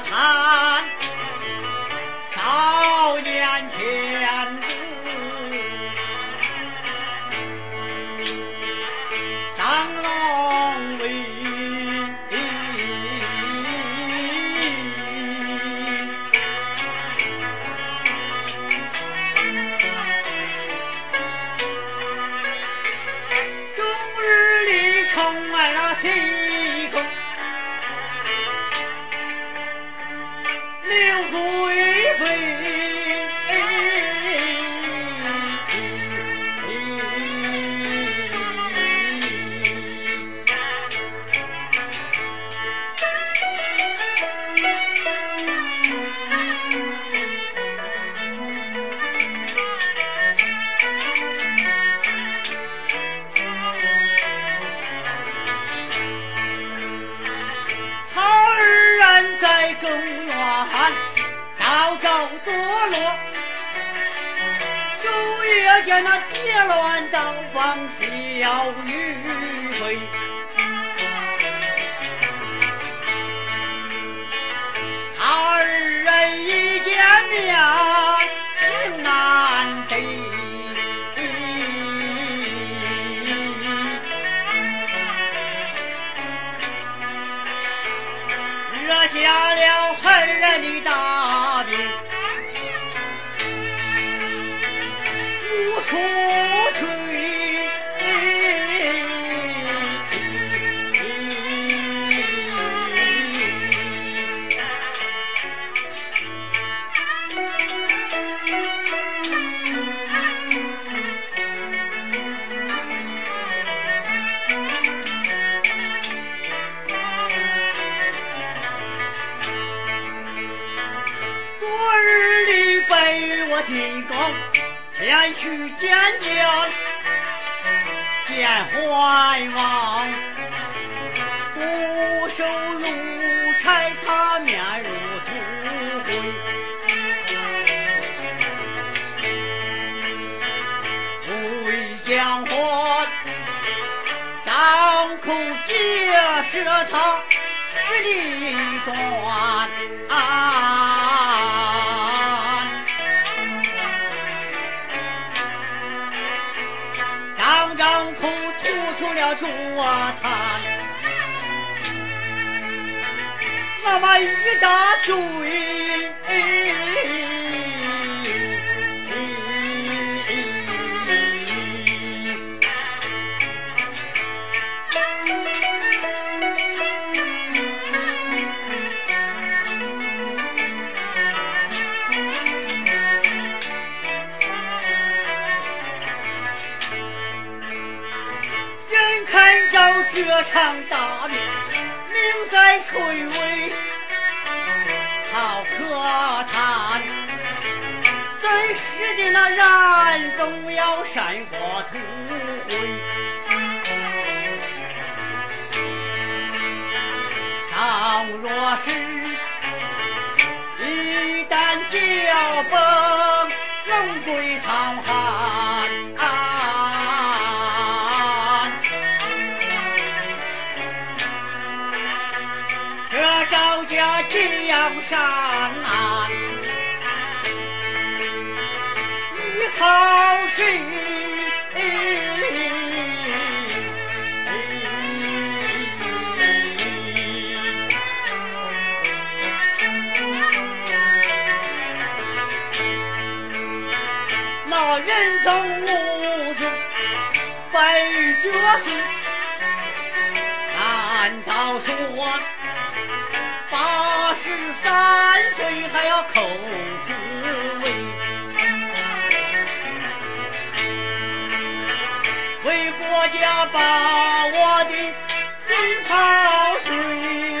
他朝朝堕落，昼夜间那蝶乱刀放，小女飞。我提供前去见见见怀王，独手如柴，他面如土灰。不为江火，张口结舌他实力断。妈妈一大堆。人看着这场大病，命在垂危，可叹。真是的，那人总要山火土灰。倘若是家江山，依靠谁？那人中无子百绝岁，难道说是三岁还要口子为，为国家把我的心操碎。